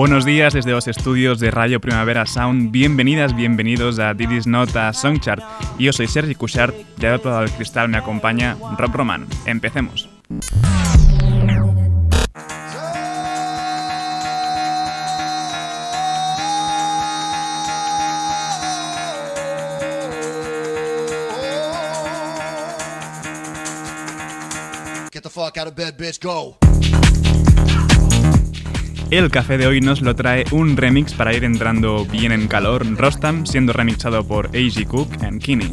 Buenos días desde los estudios de Radio Primavera Sound. Bienvenidas, bienvenidos a Didis Nota Songchart. Yo soy Sergi Cushart y al otro lado del cristal me acompaña Rob Roman. Empecemos. Get the fuck out of bed, bitch, go. El café de hoy nos lo trae un remix para ir entrando bien en calor, Rostam siendo remixado por A.G. Cook and Kinney.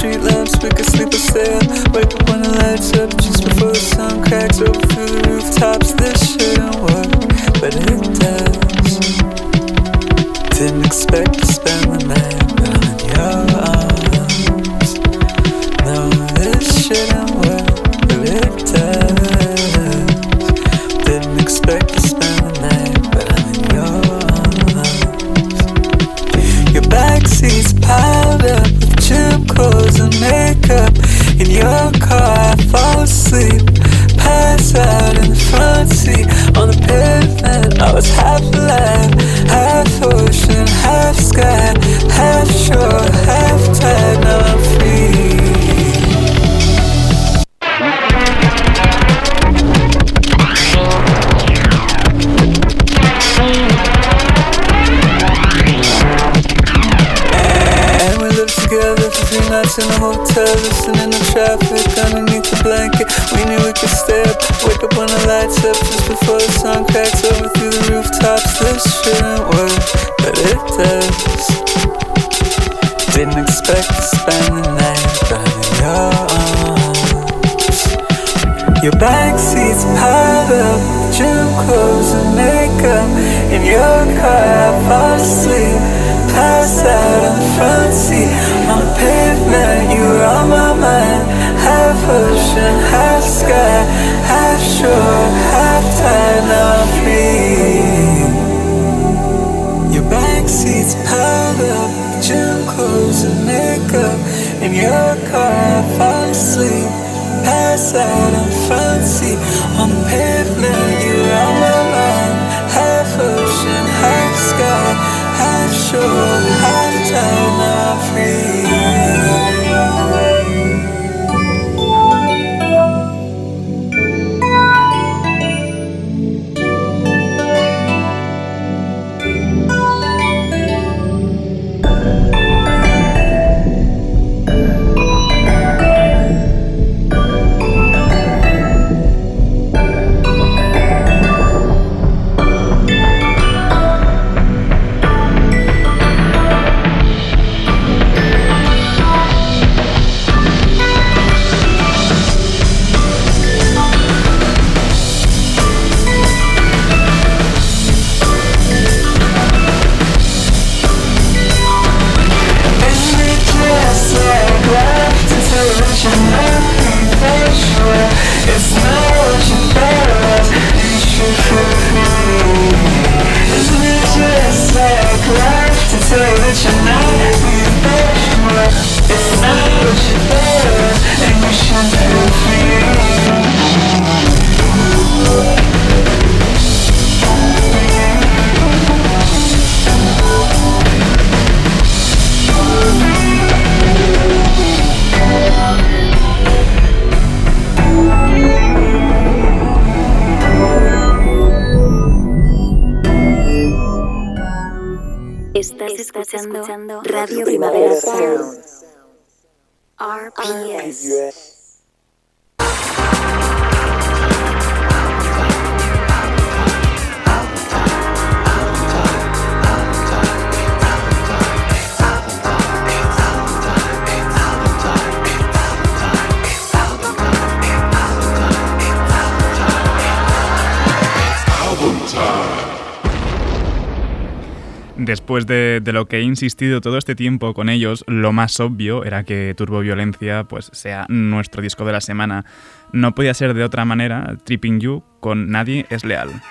Street lamps. We could sleep or stay up, wake up when the lights up, just before the sun cracks over through the rooftops. This shouldn't work, but it does. Didn't expect outside Después de, lo que he insistido todo este tiempo con ellos, lo más obvio era que Turbo Violencia pues, sea nuestro disco de la semana. No podía ser de otra manera, Tripping You con Nadie es Leal.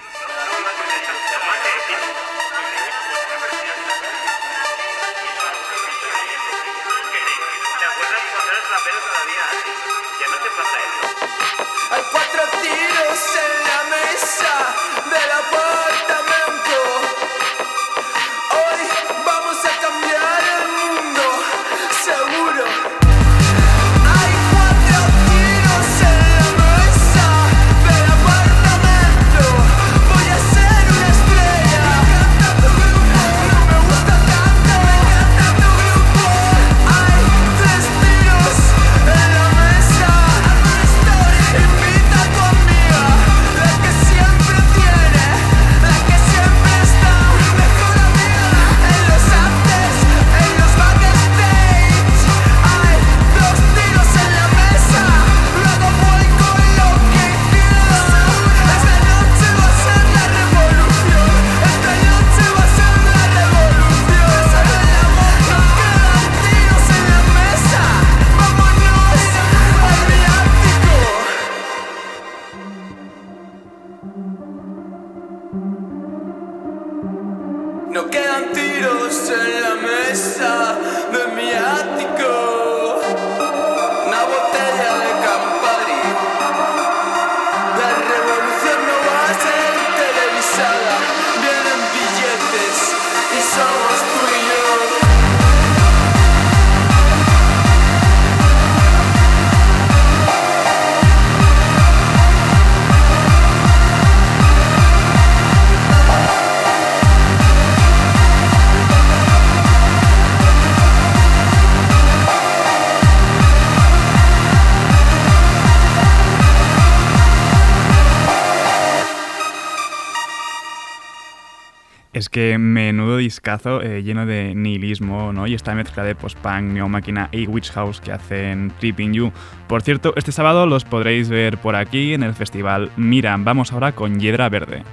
Que menudo discazo eh, lleno de nihilismo, ¿no? Y esta mezcla de post-punk, neo-máquina y witch house que hacen Tripping You. Por cierto, este sábado los podréis ver por aquí en el festival Mira. Vamos ahora con Hiedra Verde.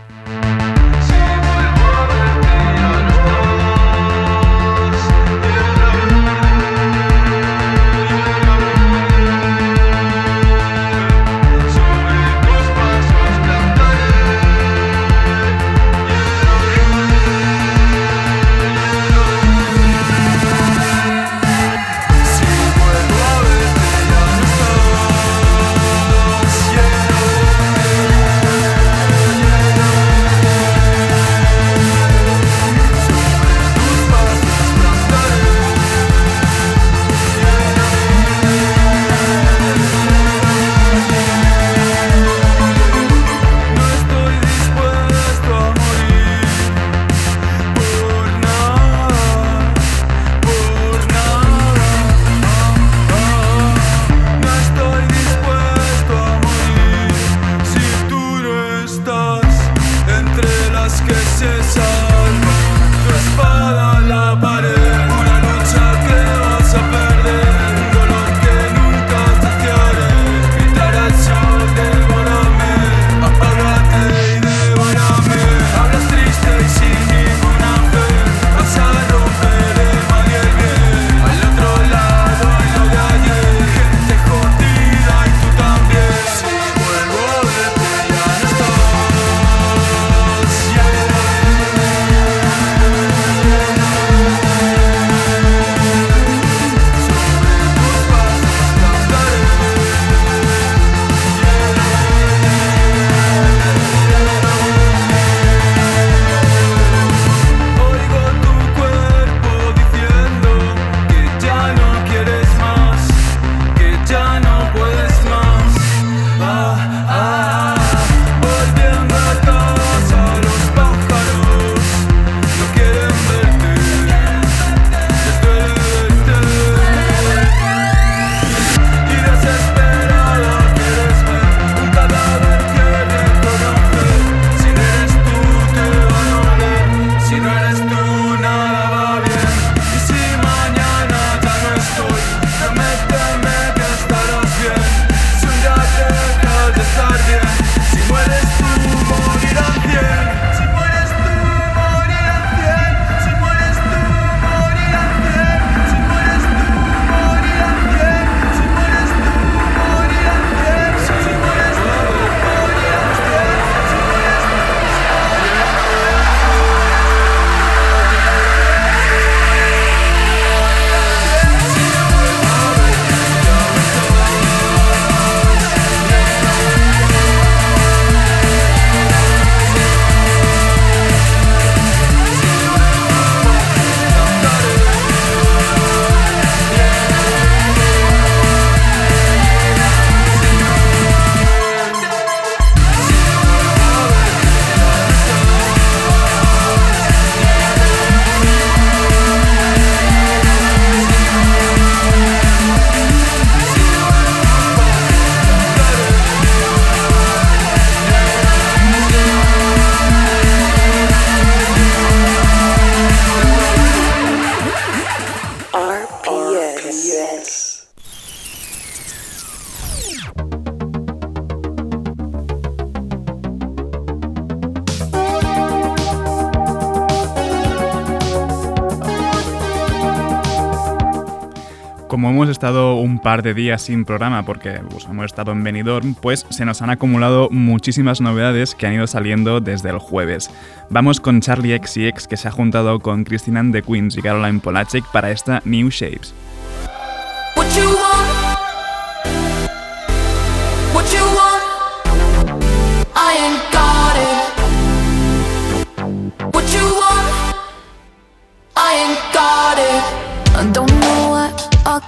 Como hemos estado un par de días sin programa porque pues, hemos estado en Benidorm, pues se nos han acumulado muchísimas novedades que han ido saliendo desde el jueves. Vamos con Charlie X que se ha juntado con Christina de Queens y Caroline Polacek para esta New Shapes.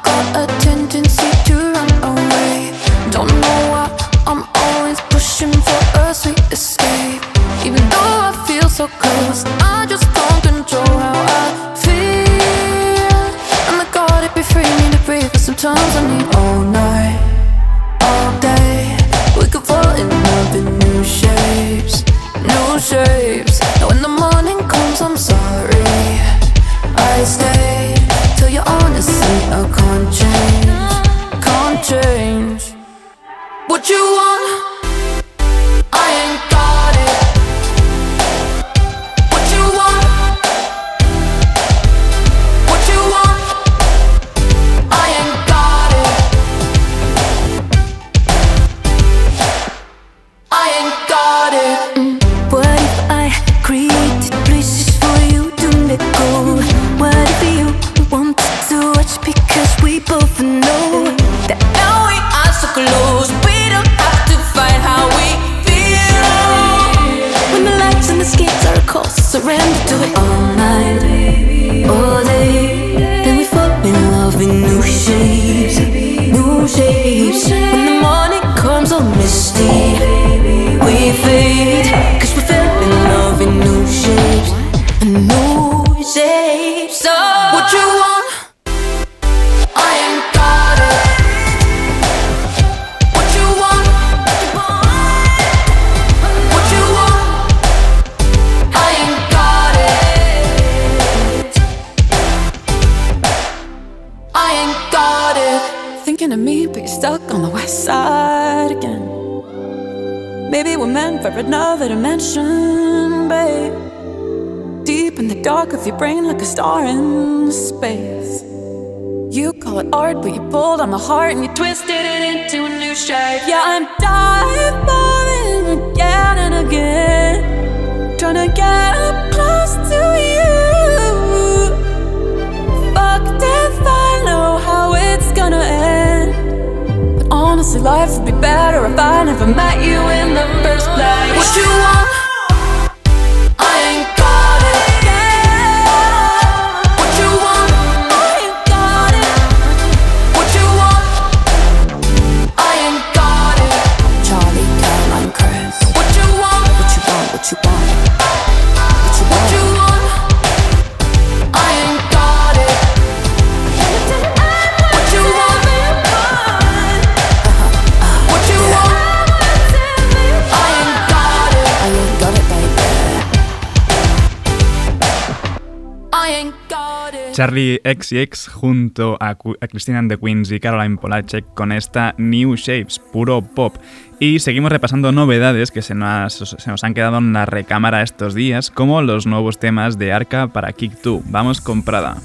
got a you want? Surrender to it all night, all day. Then we fall in love in new shapes, new shapes. When the morning comes all misty, we fade. Cause we fell in love in new shapes, new shapes. So, for another dimension, babe. Deep in the dark of your brain, like a star in space. You call it art, but you pulled on my heart and you twisted it into a new shape. Yeah, I'm diving again and again, trying to get up close to you. Fuck death, I know how it's gonna end. Honestly, life would be better if I never met you in the first place. What you want? Charlie XX junto a, a Christina and the Queens y Caroline Polacek con esta New Shapes, puro pop. Y seguimos repasando novedades que se nos, se nos han quedado en la recámara estos días, como los nuevos temas de Arca para Kick 2. Vamos con Prada.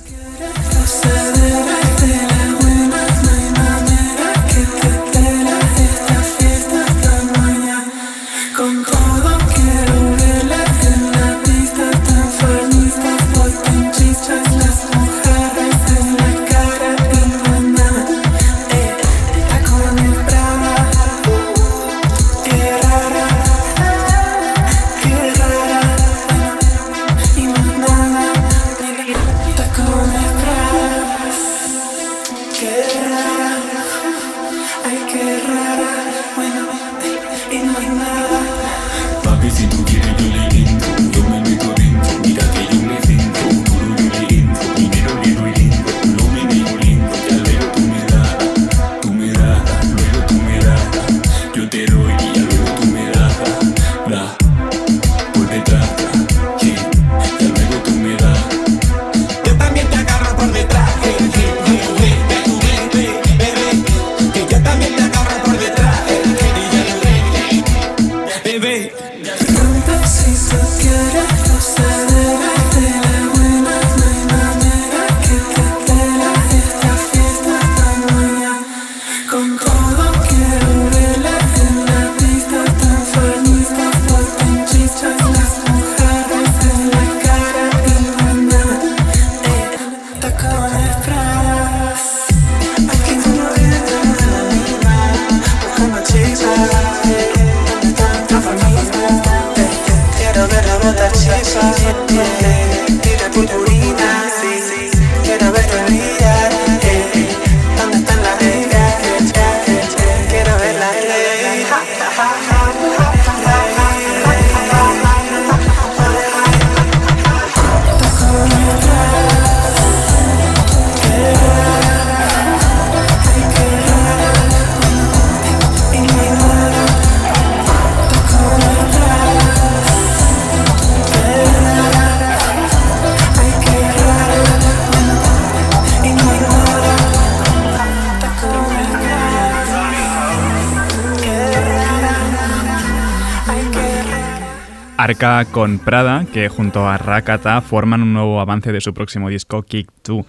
Arca con Prada, que junto a Rakata forman un nuevo avance de su próximo disco Kick 2.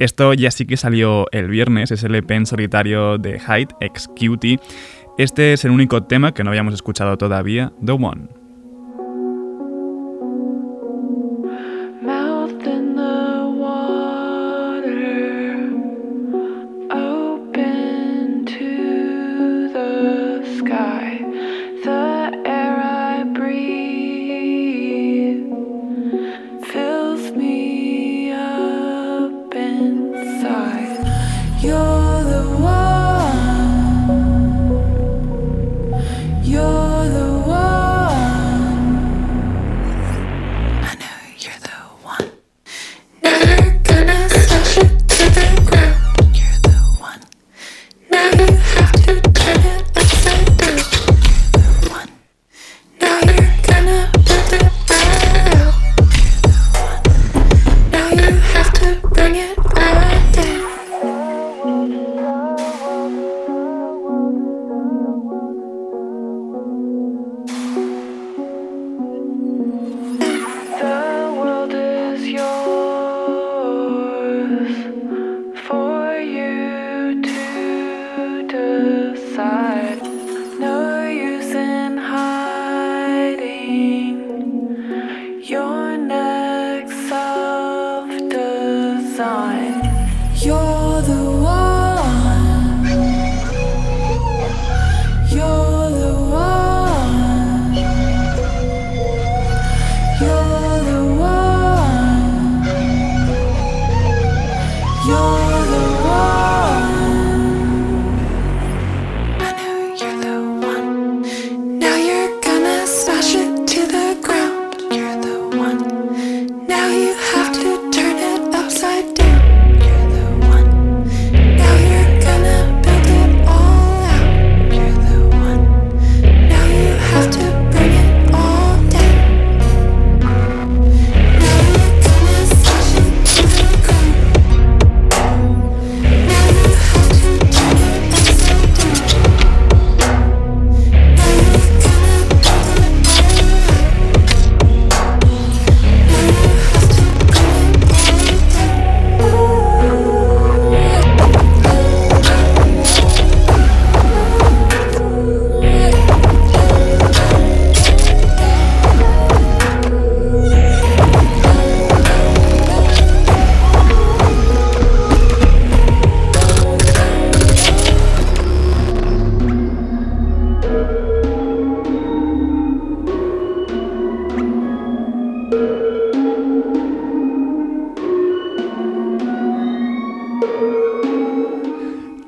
Esto ya sí que salió el viernes, es el EP en solitario de Hyde, ex Cutie. Este es el único tema que no habíamos escuchado todavía, The One.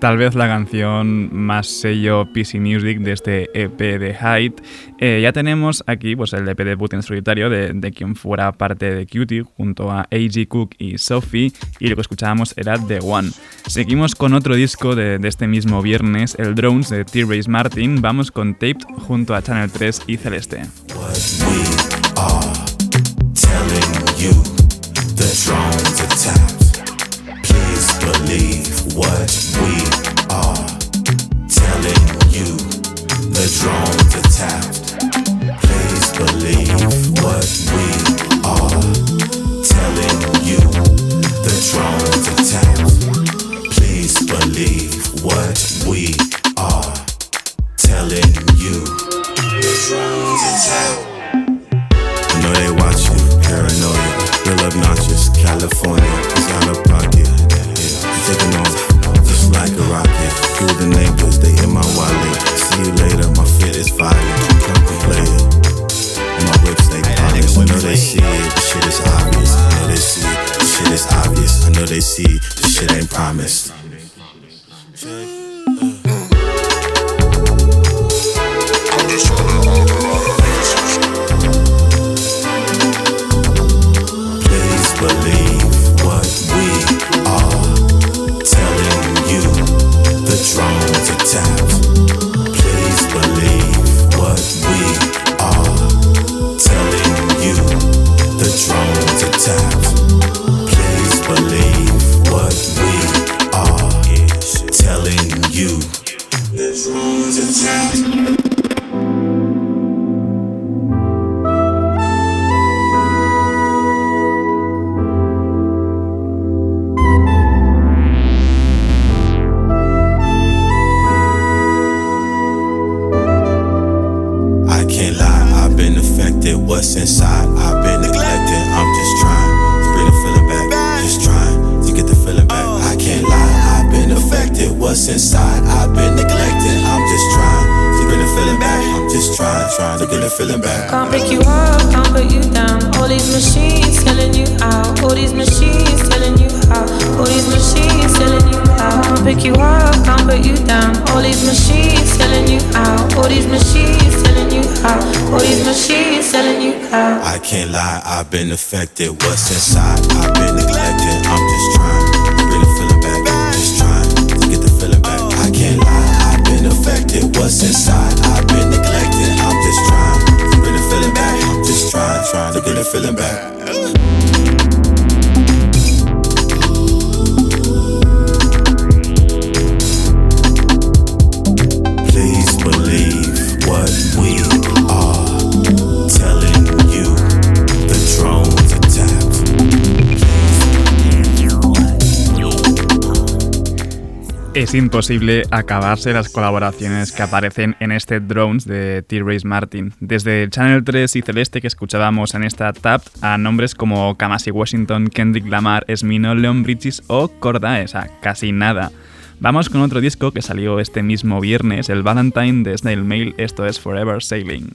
tal vez la canción más sello PC Music de este EP de Hyde. Eh, ya tenemos aquí pues, el EP de Putin Solitario, de, quien fuera parte de Cutie, junto a A.G. Cook y Sophie, y lo que escuchábamos era The One. Seguimos con otro disco de, este mismo viernes, el Drones de T-Race Martin. Vamos con Taped junto a Channel 3 y Celeste. believe what we are. All these machines telling you how. All these machines telling you how. All these machines telling you how. I can't lie, I've been affected. What's inside? I've been neglected. I'm just trying to bring the feeling back. Just trying to get the feeling back. I can't lie, I've been affected. What's inside? I've been neglected. I'm just trying to bring the feeling back. I'm just trying, trying to get the feeling back. Es imposible acabarse las colaboraciones que aparecen en este Drones de T-Race Martin. Desde Channel 3 y Celeste que escuchábamos en esta TAP a nombres como Kamasi Washington, Kendrick Lamar, Esmino, Leon Bridges o Cordaes, a casi nada. Vamos con otro disco que salió este mismo viernes, el Valentine de Snail Mail, esto es Forever Sailing.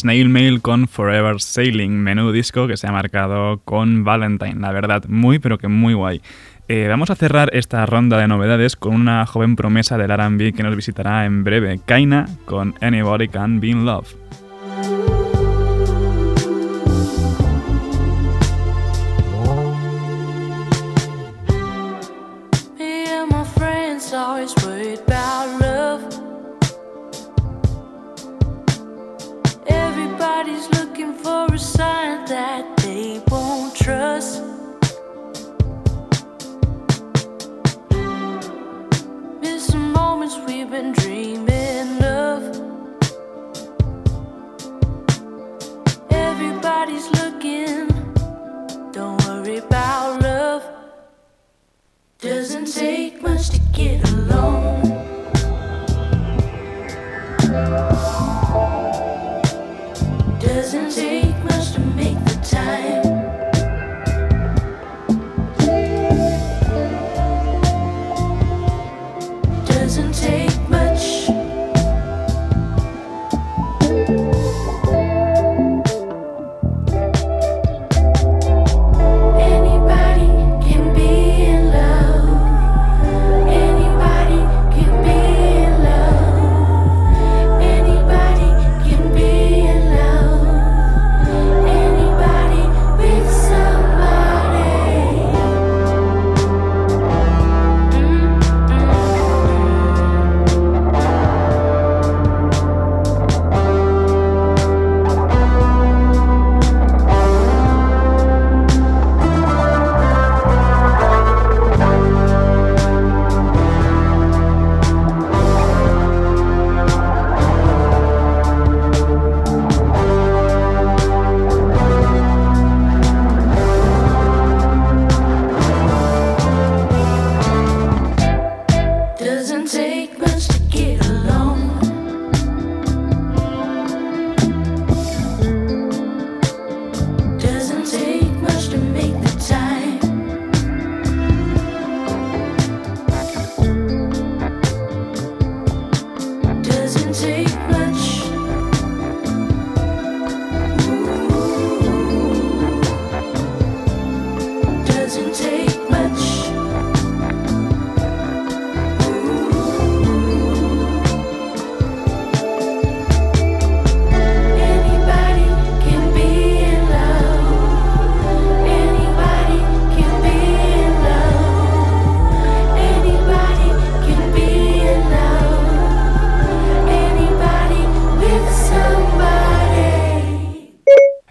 Snail Mail con Forever Sailing, menú disco que se ha marcado con Valentine. La verdad, muy pero que muy guay. Eh, vamos a cerrar esta ronda de novedades con una joven promesa del RB que nos visitará en breve, Kaina, con Anybody Can Be in Love.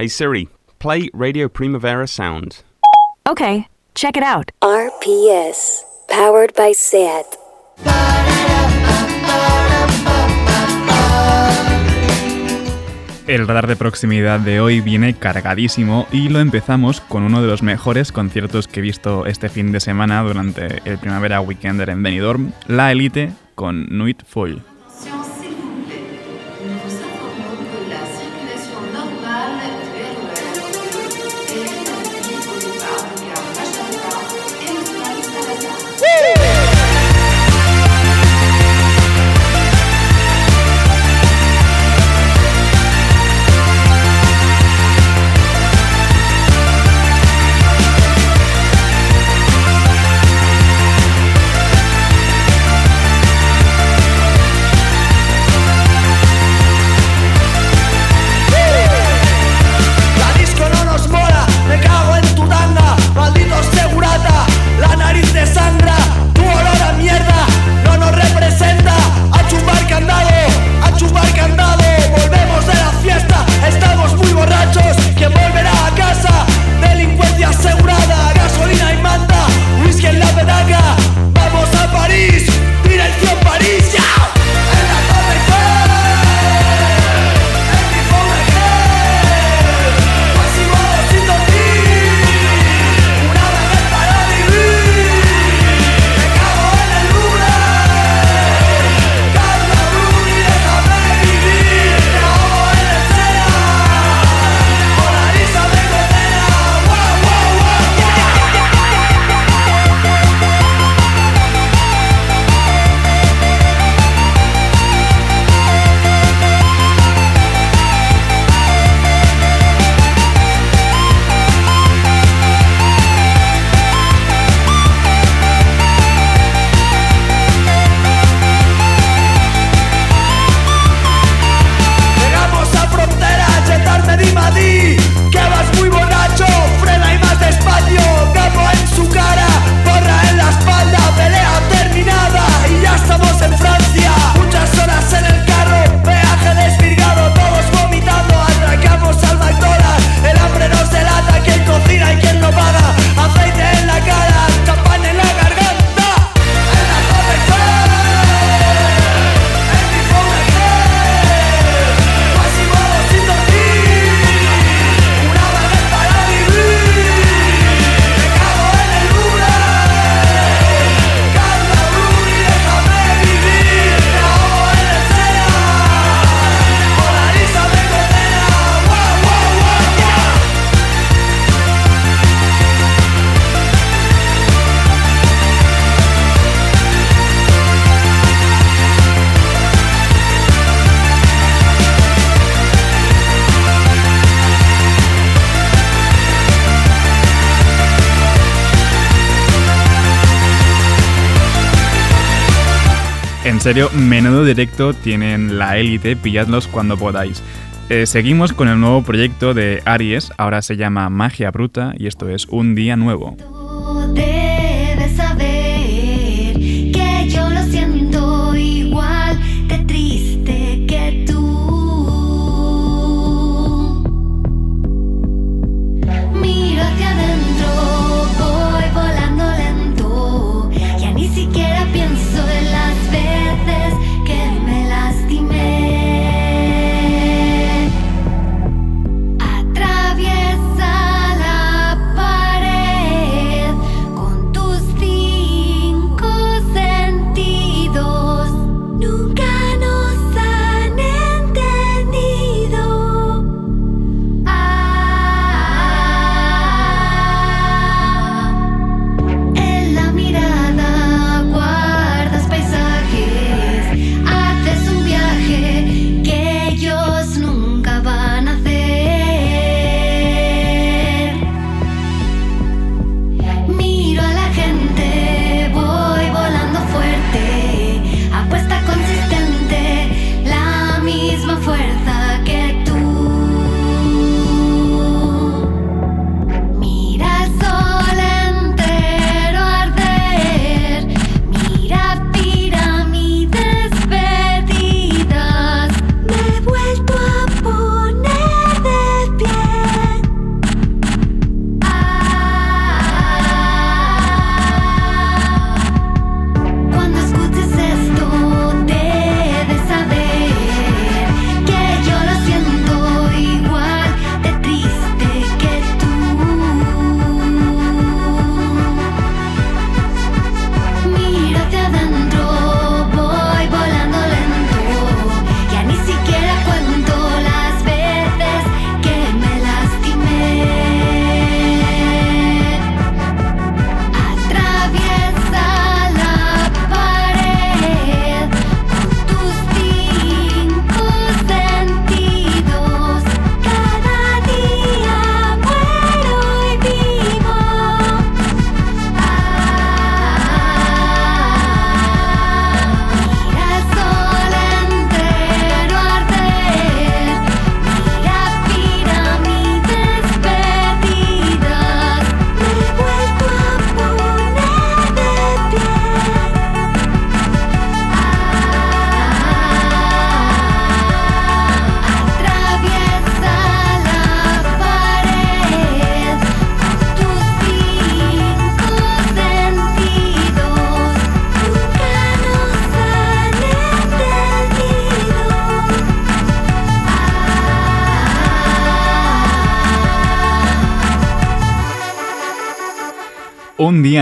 Hey Siri, play Radio Primavera Sound. Okay, check it out. RPS, powered by SAT. El radar de proximidad de hoy viene cargadísimo y lo empezamos con uno de los mejores conciertos que he visto este fin de semana durante el Primavera Weekender en Benidorm, La Elite con Nuit Foil. En serio, menudo directo tienen la élite, pilladlos cuando podáis. Eh, seguimos con el nuevo proyecto de Aries, ahora se llama Magia Bruta y esto es Un Día Nuevo.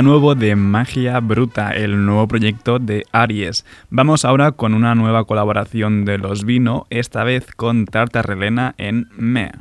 nuevo de Magia Bruta, el nuevo proyecto de Aries. Vamos ahora con una nueva colaboración de Los Vino, esta vez con Tarta Relena en Me.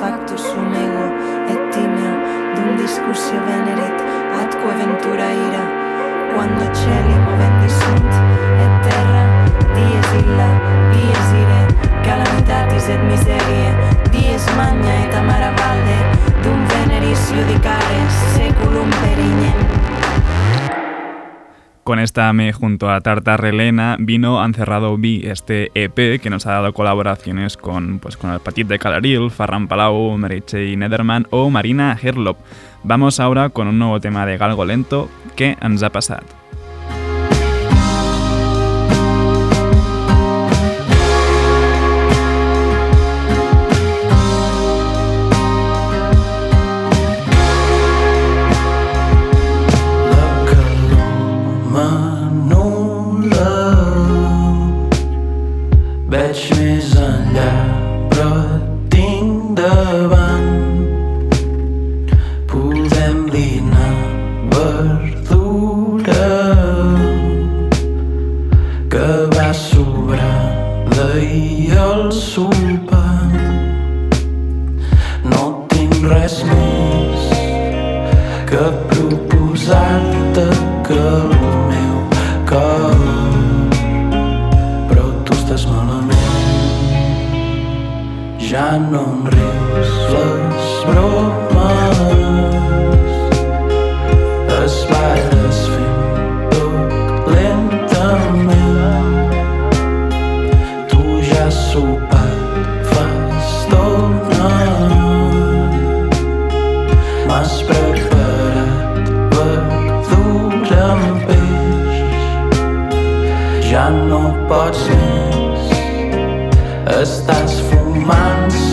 Factus sum ego et timeo dum discussio venerit atque ventura ira quando cieli movendi sunt et terra dies illa dies ire. Calamitatis et miserie dies magna et amara valde dum veneris judicare seculum perignum Con esta me junto a Tartar Relena vino Ancerrado B, este EP que nos ha dado colaboraciones con, pues, con el Petit de Calaril, Farran Palau, Meritxell Nederman o Marina Herlop. Vamos ahora con un nuevo tema de Galgo Lento que ens ha passat.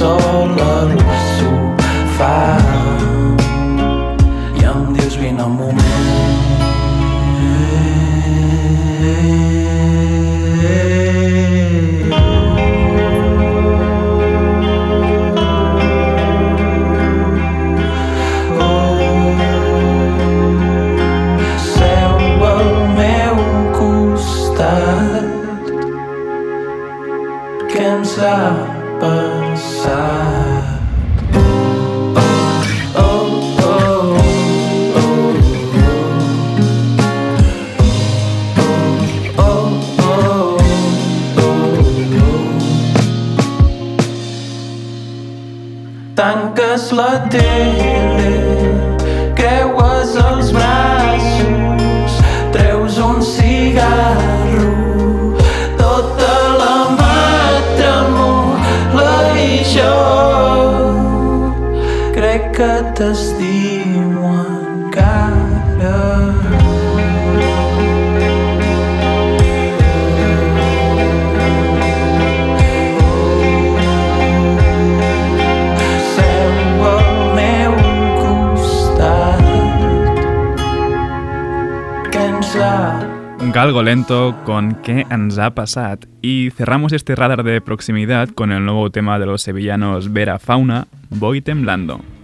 solo lo suffa con ¿Qué ens ha? Y cerramos este radar de proximidad con el nuevo tema de los sevillanos Vera Fauna, Voy temblando.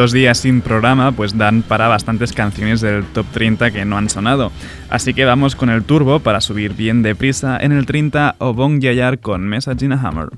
estos días sin programa pues dan para bastantes canciones del top 30 que no han sonado. Así que vamos con el turbo para subir bien deprisa en el 30 o Bon Yayar con Message a Hammer.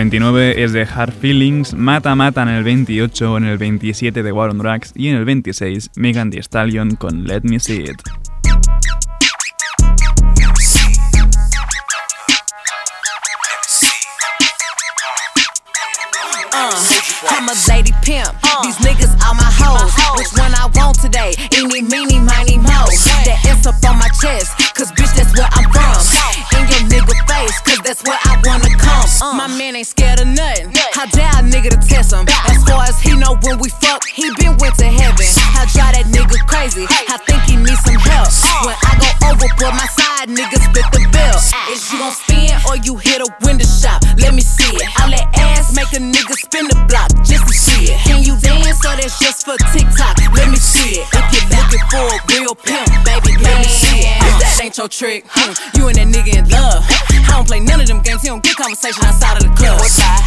29 es de Hard Feelings, Mata Mata en el 28, en el 27 de War on Drugs y en el 26 Megan Thee Stallion con Let Me See It. Uh, I'm a lady pimp. These niggas are my hoes. Which one I want today? Eeny, meeny, miny, mo. That S up on my chest. Cause bitch, that's where I'm from. In your nigga face. Cause that's where I wanna come. My man ain't scared of nothing. How dare a nigga to test him? As far as he know when we fuck, he been went to heaven. How drive that nigga crazy? I think he needs some help. When I go overboard, my side niggas spit the bill. Is you gon' spin or you hit a window shop? Let me see it. All that ass make a nigga spin the block just to see it. Can you dance or that's just for TikTok? Let me see it. If you're looking for a real pimp, baby, let me see it. If that ain't your trick, hmm, you and that nigga in love. I don't play none of them games. He don't get conversation outside of the club.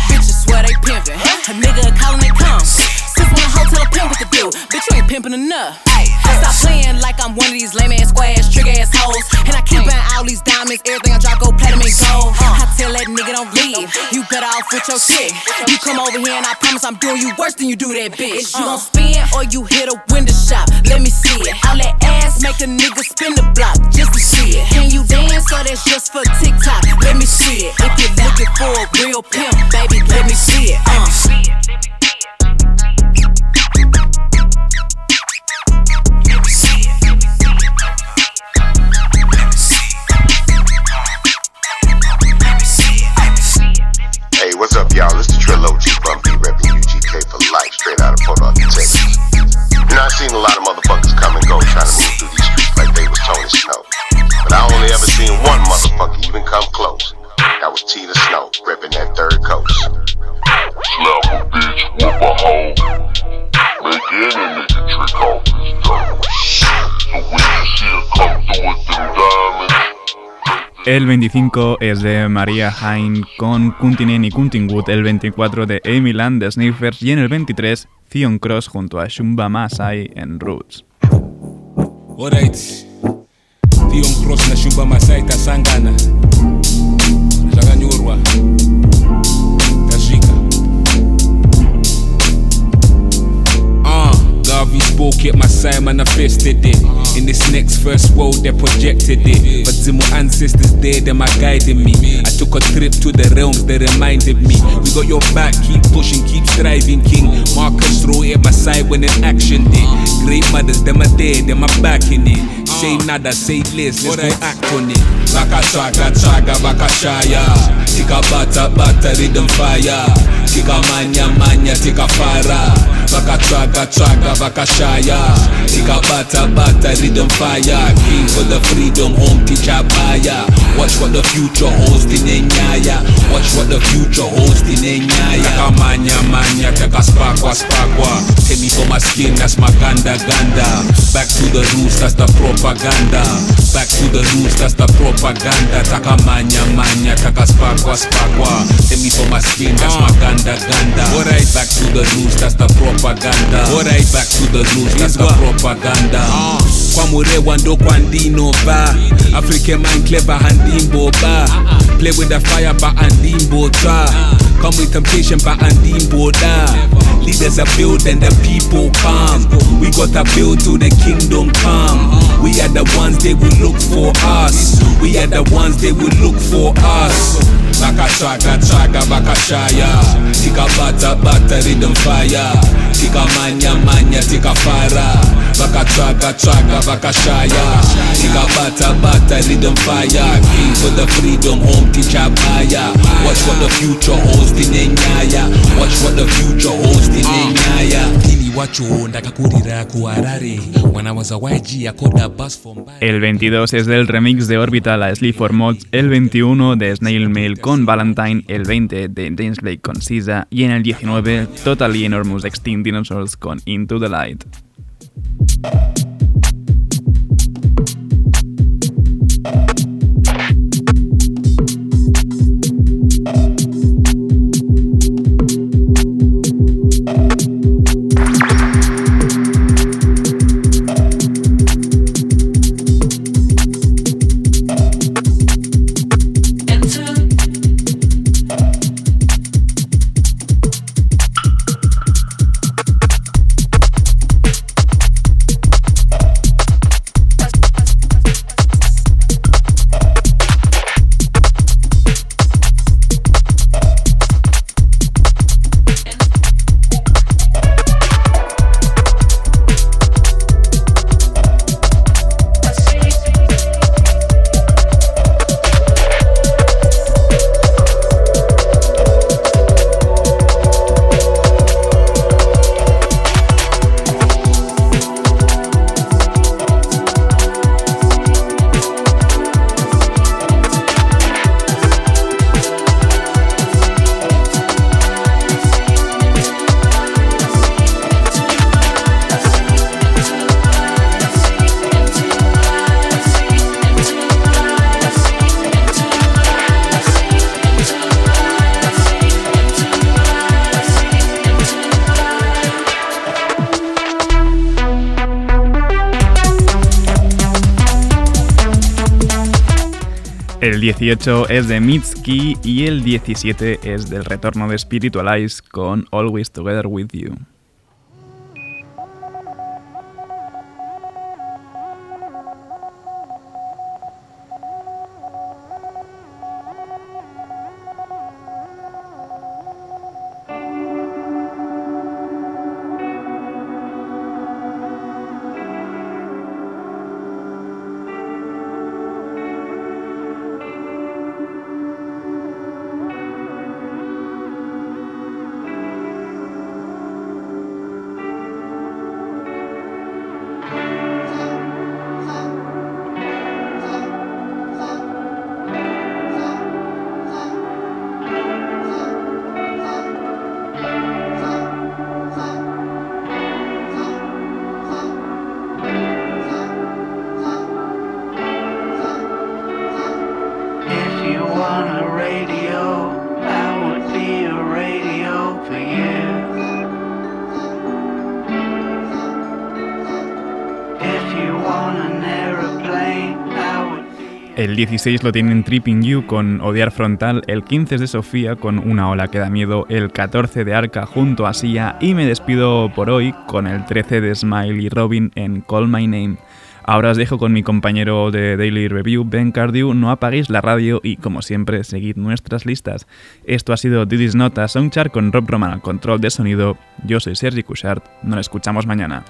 Bitches swear they pimpin'. A nigga callin' they come. Since when a hotel pimp with the bill, bitch you ain't pimpin' enough. Stop playing like I'm one of these lame ass square ass trick ass hoes. And I keep buying all these diamonds, everything I drop go platinum and gold. I tell that nigga don't leave, you better off with your shit. You come over here and I promise I'm doing you worse than you do that bitch. You gon' spin or you hit a window shop, let me see it. All that ass make a nigga spin the block just to see it. Can you dance or that's just for TikTok? Let me see it. If you're looking for a real pimp, baby, let me see it. Uh. Hey, what's up, y'all? It's the Trilogy from B repping UGK for life, straight out of Port Arthur, You know, I've seen a lot of motherfuckers come and go trying to move through these streets like they was Tony Snow. But I only ever seen one motherfucker even come close. That was Tina Snow, repping that third coast. Slap a bitch, whoop a hoe. Make any nigga trick off his dough. So when you see her come through with them diamonds, El 25 es de Maria Hain con Kuntinen y Kuntingwood, el 24 de Amy Land de Sniffers y en el 23 Theon Cross junto a Shumba Masai en Roots. Alright. Cross na Shumba Masai tasangana. Uh, Garvey spoke it, my Masai manifested it. In this next first world, they projected it. But Zimo ancestors there, them are guiding me. I took a trip to the realms, they reminded me. We got your back, keep pushing, keep striving, King. Marcus throw at my side when in action day. Great mothers, them are there, them are back in it. Say nada, say less, let's go act on it. Baka chaga, chaga, baka shaya. Tika bata, bata, rhythm fire. Tika manya, manya, tika fara. Baka chaga, chaga, baka shaya. Tika bata, rhythm fire. King for the freedom, home teacher baya. Watch what the future holds in Enyaya. Watch what the future holds in Enyaya. Taka manya, manya, taka spakwa. Take me for my skin, that's my ganda, ganda. Back to the roots, that's the propaganda. Back to the roots, that's the propaganda. Taka manya, manya, taka spakwa. Take me for my skin, that's my uh. ganda, ganda. Alright, back to the roots, that's the propaganda. Alright, back to the roots, that's the propaganda. Kwa murewa ndo kwa African man clever handimbo ba. Play with the fire ba andimbo tra Come with temptation ba andimbo da. Leaders are built and the people come. We gotta build to the kingdom come. We are the ones they will look for us. We are the ones they will look for us. Baka chaga chaga baka shaya. Tika bata bata rhythm fire tikamanyamanya tikafara vakatsvaga-tsvaga vakashaya tikabata-bata rhythm fire. King for the freedom home tichabaya watch what the future holds tinenyaya watch what the future holds tinenyaya El 22 es del remix de Orbital a Sleep for Mods, el 21 de Snail Mail con Valentine, el 20 de James Blake con SZA y en el 19 Totally Enormous Extinct Dinosaurs con Into the Light. El 18 es de Mitski y el 17 es del retorno de Spiritualize con Always Together With You. 16 lo tienen Tripping You con Odiar Frontal, el 15 es de Sofía con Una ola que da miedo, el 14 de Arca junto a Sia y me despido por hoy con el 13 de Smile y Robin en Call My Name. Ahora os dejo con mi compañero de Daily Review, Ben Cardew. No apaguéis la radio y, como siempre, seguid nuestras listas. Esto ha sido This Is Not a Songchart con Rob Roman al control de sonido. Yo soy Sergi Cushart. Nos escuchamos mañana.